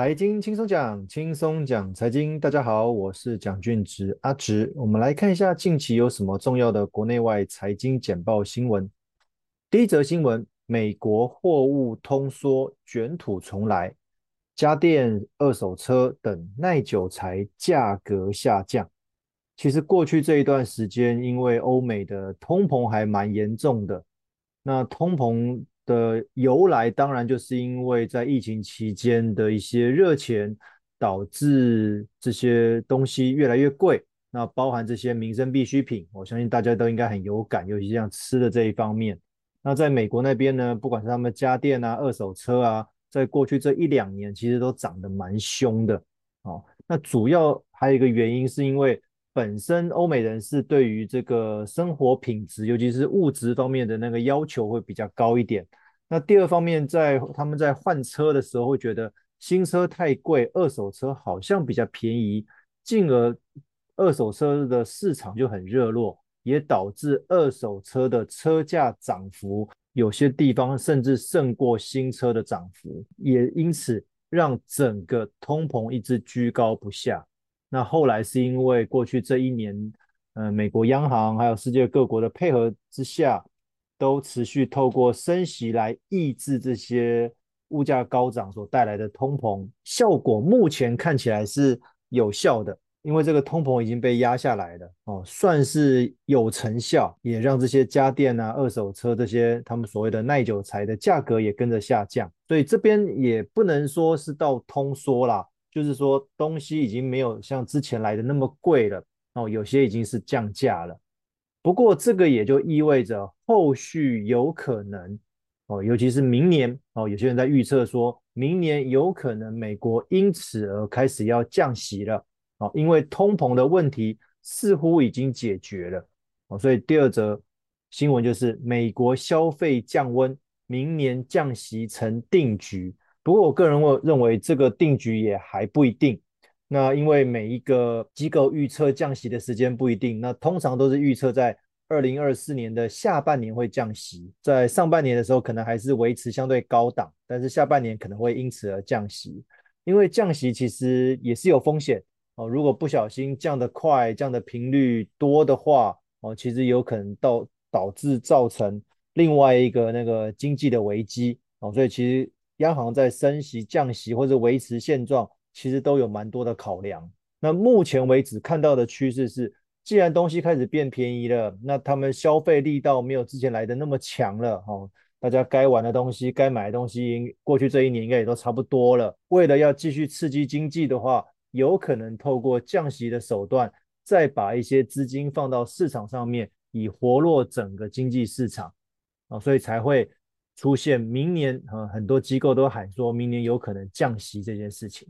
财经轻松讲，轻松讲财经。大家好，我是蒋俊植阿植。我们来看一下近期有什么重要的国内外财经简报新闻。第一则新闻：美国货物通缩卷土重来，家电、二手车等耐久材价格下降。其实过去这一段时间，因为欧美的通膨还蛮严重的，那通膨。的由来当然就是因为在疫情期间的一些热钱，导致这些东西越来越贵。那包含这些民生必需品，我相信大家都应该很有感，尤其像吃的这一方面。那在美国那边呢，不管是他们家电啊、二手车啊，在过去这一两年其实都涨得蛮凶的。哦，那主要还有一个原因是因为。本身欧美人士对于这个生活品质，尤其是物质方面的那个要求会比较高一点。那第二方面，在他们在换车的时候会觉得新车太贵，二手车好像比较便宜，进而二手车的市场就很热络，也导致二手车的车价涨幅有些地方甚至胜过新车的涨幅，也因此让整个通膨一直居高不下。那后来是因为过去这一年，呃，美国央行还有世界各国的配合之下，都持续透过升息来抑制这些物价高涨所带来的通膨，效果目前看起来是有效的，因为这个通膨已经被压下来了，哦，算是有成效，也让这些家电啊、二手车这些他们所谓的耐久材的价格也跟着下降，所以这边也不能说是到通缩啦。就是说，东西已经没有像之前来的那么贵了哦，有些已经是降价了。不过，这个也就意味着后续有可能哦，尤其是明年哦，有些人在预测说，明年有可能美国因此而开始要降息了哦，因为通膨的问题似乎已经解决了哦，所以第二则新闻就是美国消费降温，明年降息成定局。不过，我个人认为这个定局也还不一定。那因为每一个机构预测降息的时间不一定，那通常都是预测在二零二四年的下半年会降息，在上半年的时候可能还是维持相对高档，但是下半年可能会因此而降息。因为降息其实也是有风险哦，如果不小心降得快、降的频率多的话哦，其实有可能导导致造成另外一个那个经济的危机哦，所以其实。央行在升息、降息或者维持现状，其实都有蛮多的考量。那目前为止看到的趋势是，既然东西开始变便宜了，那他们消费力道没有之前来的那么强了。哦，大家该玩的东西、该买的东西，过去这一年应该也都差不多了。为了要继续刺激经济的话，有可能透过降息的手段，再把一些资金放到市场上面，以活络整个经济市场。啊，所以才会。出现明年啊，很多机构都喊说明年有可能降息这件事情。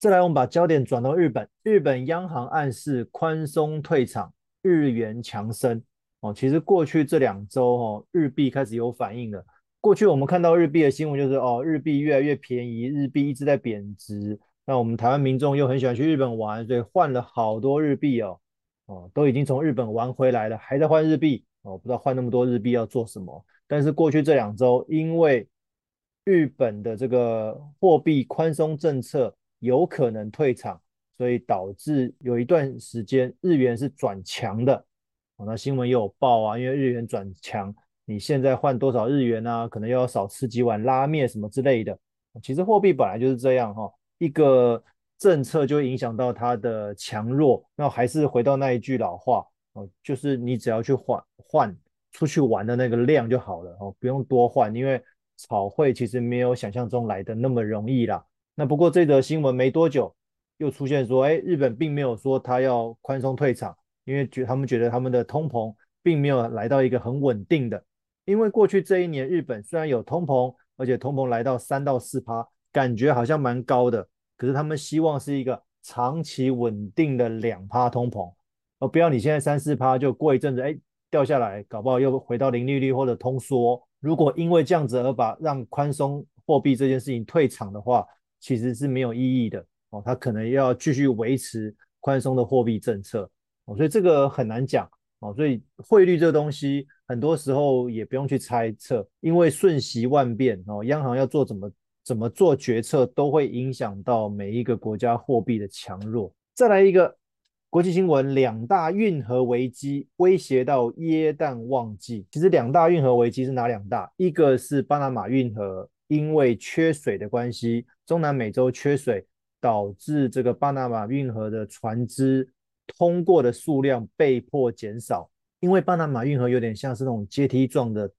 再来，我们把焦点转到日本，日本央行暗示宽松退场，日元强升。哦，其实过去这两周哦，日币开始有反应了。过去我们看到日币的新闻就是哦，日币越来越便宜，日币一直在贬值。那我们台湾民众又很喜欢去日本玩，所以换了好多日币哦，哦，都已经从日本玩回来了，还在换日币哦，不知道换那么多日币要做什么。但是过去这两周，因为日本的这个货币宽松政策有可能退场，所以导致有一段时间日元是转强的哦。那新闻也有报啊，因为日元转强，你现在换多少日元啊？可能又要少吃几碗拉面什么之类的。其实货币本来就是这样哈，一个政策就影响到它的强弱。那还是回到那一句老话哦，就是你只要去换换。出去玩的那个量就好了哦，不用多换，因为炒汇其实没有想象中来的那么容易啦。那不过这则新闻没多久又出现说，哎，日本并没有说他要宽松退场，因为觉他们觉得他们的通膨并没有来到一个很稳定的。因为过去这一年日本虽然有通膨，而且通膨来到三到四趴，感觉好像蛮高的，可是他们希望是一个长期稳定的两趴通膨，而不要你现在三四趴就过一阵子，哎。掉下来，搞不好又回到零利率或者通缩。如果因为这样子而把让宽松货币这件事情退场的话，其实是没有意义的哦。他可能要继续维持宽松的货币政策哦，所以这个很难讲哦。所以汇率这个东西，很多时候也不用去猜测，因为瞬息万变哦。央行要做怎么怎么做决策都会影响到每一个国家货币的强弱。再来一个国际新闻，两大运河危机威胁到耶诞旺季。其实两大运河危机是哪两大？一个是巴拿马运河，因为缺水的关系，中南美洲缺水，导致这个巴拿马运河的船只通过的数量被迫减少。因为巴拿马运河有点像是那种阶梯状的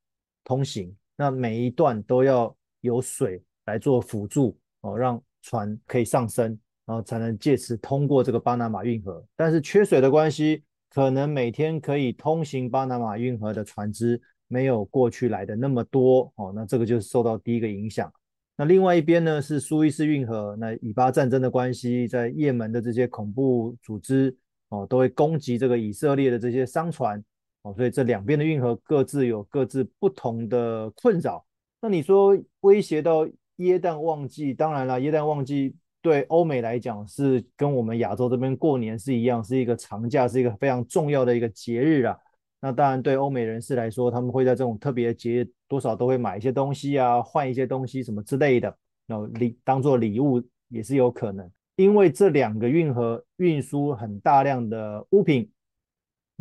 通行，那每一段都要有水来做辅助哦，让船可以上升，然后才能借此通过这个巴拿马运河。但是缺水的关系，可能每天可以通行巴拿马运河的船只没有过去来的那么多哦，那这个就是受到第一个影响。那另外一边呢是苏伊士运河，那以巴战争的关系，在也门的这些恐怖组织哦，都会攻击这个以色列的这些商船。哦，所以这两边的运河各自有各自不同的困扰。那你说威胁到耶诞旺季，当然了，耶诞旺季对欧美来讲是跟我们亚洲这边过年是一样，是一个长假，是一个非常重要的一个节日啊。那当然对欧美人士来说，他们会在这种特别节，多少都会买一些东西啊，换一些东西什么之类的，然后礼当做礼物也是有可能。因为这两个运河运输很大量的物品。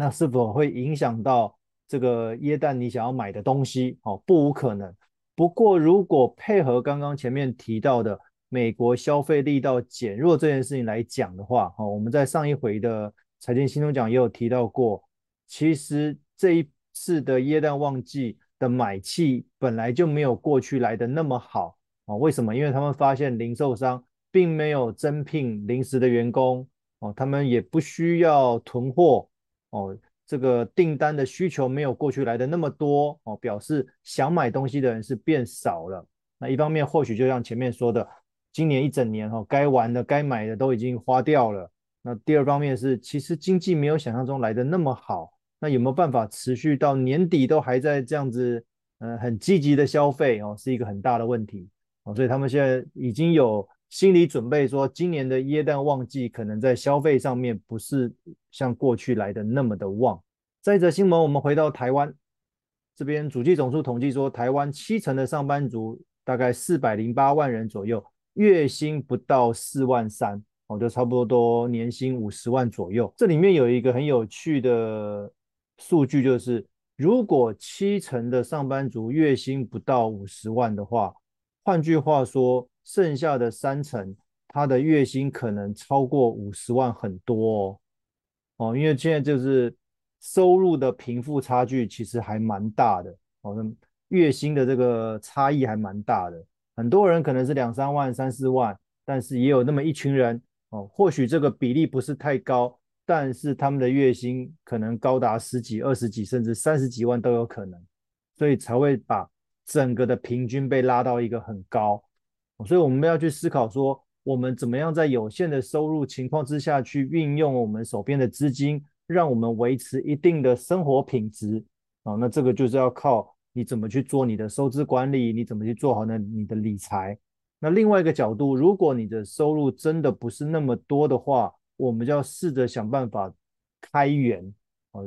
那是否会影响到这个耶诞你想要买的东西？哦，不无可能。不过如果配合刚刚前面提到的美国消费力道减弱这件事情来讲的话，哦，我们在上一回的财经新钟奖也有提到过，其实这一次的耶诞旺季的买气本来就没有过去来的那么好哦。为什么？因为他们发现零售商并没有增聘临时的员工哦，他们也不需要囤货。哦，这个订单的需求没有过去来的那么多哦，表示想买东西的人是变少了。那一方面或许就像前面说的，今年一整年哈、该玩的、该买的都已经花掉了。那第二方面是，其实经济没有想象中来的那么好。那有没有办法持续到年底都还在这样子，嗯、很积极的消费哦，是一个很大的问题哦。所以他们现在已经有。心理准备说，今年的耶诞旺季可能在消费上面不是像过去来的那么的旺。再者新闻，我们回到台湾这边，主计总处统计说，台湾七成的上班族大概四百零八万人左右，月薪不到四万三，哦，就差不多多年薪五十万左右。这里面有一个很有趣的数据，就是如果七成的上班族月薪不到五十万的话，换句话说。剩下的三成，他的月薪可能超过五十万很多哦，哦，因为现在就是收入的贫富差距其实还蛮大的哦，那月薪的这个差异还蛮大的，很多人可能是两三万、三四万，但是也有那么一群人哦，或许这个比例不是太高，但是他们的月薪可能高达十几、二十几，甚至三十几万都有可能，所以才会把整个的平均被拉到一个很高。所以我们要去思考说，我们怎么样在有限的收入情况之下去运用我们手边的资金，让我们维持一定的生活品质啊？那这个就是要靠你怎么去做你的收支管理，你怎么去做好呢？你的理财。那另外一个角度，如果你的收入真的不是那么多的话，我们就要试着想办法开源。哦，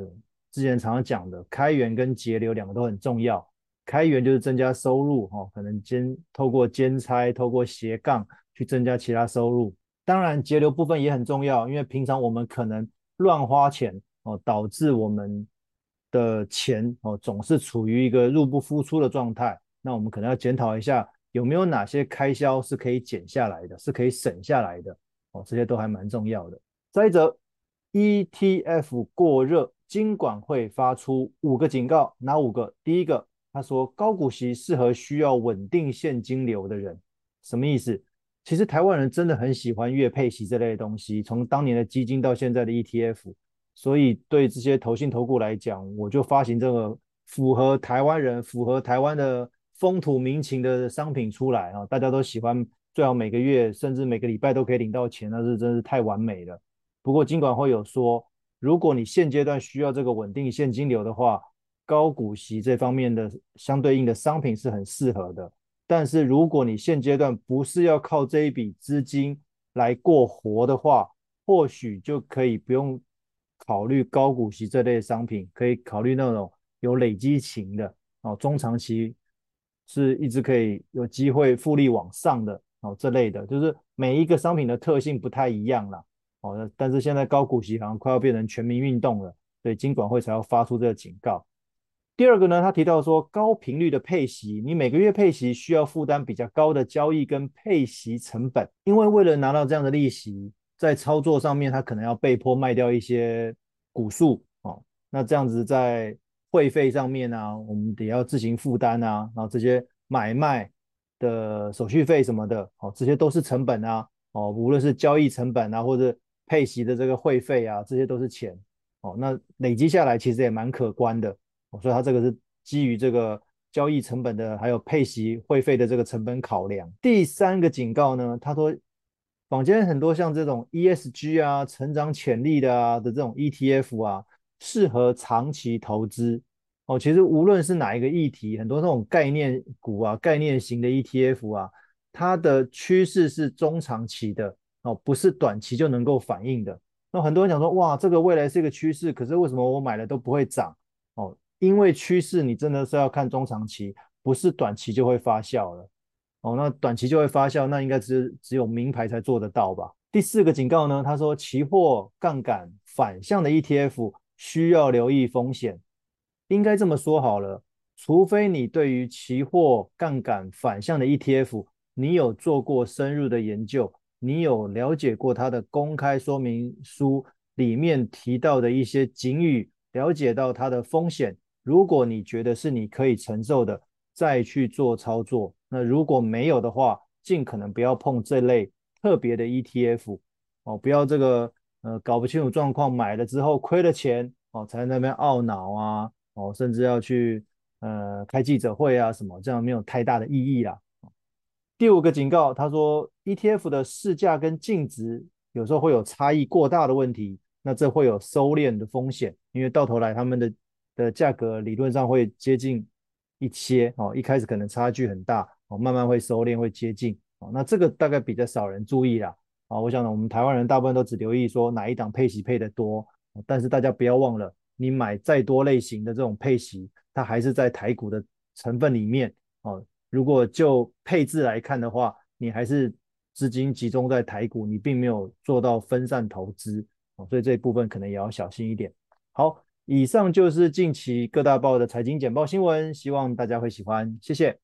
之前常常讲的开源跟节流两个都很重要。开源就是增加收入，哈，可能兼透过兼差、透过斜杠去增加其他收入。当然，节流部分也很重要，因为平常我们可能乱花钱，哦，导致我们的钱哦总是处于一个入不敷出的状态。那我们可能要检讨一下，有没有哪些开销是可以减下来的，是可以省下来的，哦，这些都还蛮重要的。再者，ETF 过热，金管会发出五个警告，哪五个？第一个。他说：“高股息适合需要稳定现金流的人，什么意思？其实台湾人真的很喜欢月配息这类的东西，从当年的基金到现在的 ETF，所以对这些投信投顾来讲，我就发行这个符合台湾人、符合台湾的风土民情的商品出来啊！大家都喜欢，最好每个月甚至每个礼拜都可以领到钱，那是真是太完美了。不过金管会有说，如果你现阶段需要这个稳定现金流的话，高股息这方面的相对应的商品是很适合的，但是如果你现阶段不是要靠这一笔资金来过活的话，或许就可以不用考虑高股息这类商品，可以考虑那种有累积型的哦，中长期是一直可以有机会复利往上的哦，这类的，就是每一个商品的特性不太一样啦。哦，但是现在高股息好像快要变成全民运动了，所以金管会才要发出这个警告。第二个呢，他提到说高频率的配息，你每个月配息需要负担比较高的交易跟配息成本，因为为了拿到这样的利息，在操作上面他可能要被迫卖掉一些股数哦，那这样子在会费上面啊，我们得要自行负担啊，然后这些买卖的手续费什么的，哦，这些都是成本啊，哦，无论是交易成本啊，或者配息的这个会费啊，这些都是钱哦，那累积下来其实也蛮可观的。所以它这个是基于这个交易成本的，还有配息会费的这个成本考量。第三个警告呢，他说，坊间很多像这种 ESG 啊、成长潜力的啊的这种 ETF 啊，适合长期投资。哦，其实无论是哪一个议题，很多那种概念股啊、概念型的 ETF 啊，它的趋势是中长期的哦，不是短期就能够反映的。那很多人讲说，哇，这个未来是一个趋势，可是为什么我买了都不会涨？哦。因为趋势，你真的是要看中长期，不是短期就会发酵了。哦，那短期就会发酵，那应该只只有名牌才做得到吧？第四个警告呢，他说期货杠杆反向的 ETF 需要留意风险。应该这么说好了，除非你对于期货杠杆反向的 ETF，你有做过深入的研究，你有了解过它的公开说明书里面提到的一些警语，了解到它的风险。如果你觉得是你可以承受的，再去做操作。那如果没有的话，尽可能不要碰这类特别的 ETF 哦，不要这个呃搞不清楚状况，买了之后亏了钱哦，才在那边懊恼啊哦，甚至要去呃开记者会啊什么，这样没有太大的意义啦。第五个警告，他说 ETF 的市价跟净值有时候会有差异过大的问题，那这会有收敛的风险，因为到头来他们的。的价格理论上会接近一些哦，一开始可能差距很大哦，慢慢会收敛，会接近哦。那这个大概比较少人注意啦啊。我想呢，我们台湾人大部分都只留意说哪一档配息配得多，但是大家不要忘了，你买再多类型的这种配息，它还是在台股的成分里面哦。如果就配置来看的话，你还是资金集中在台股，你并没有做到分散投资哦，所以这一部分可能也要小心一点。好。以上就是近期各大报的财经简报新闻，希望大家会喜欢，谢谢。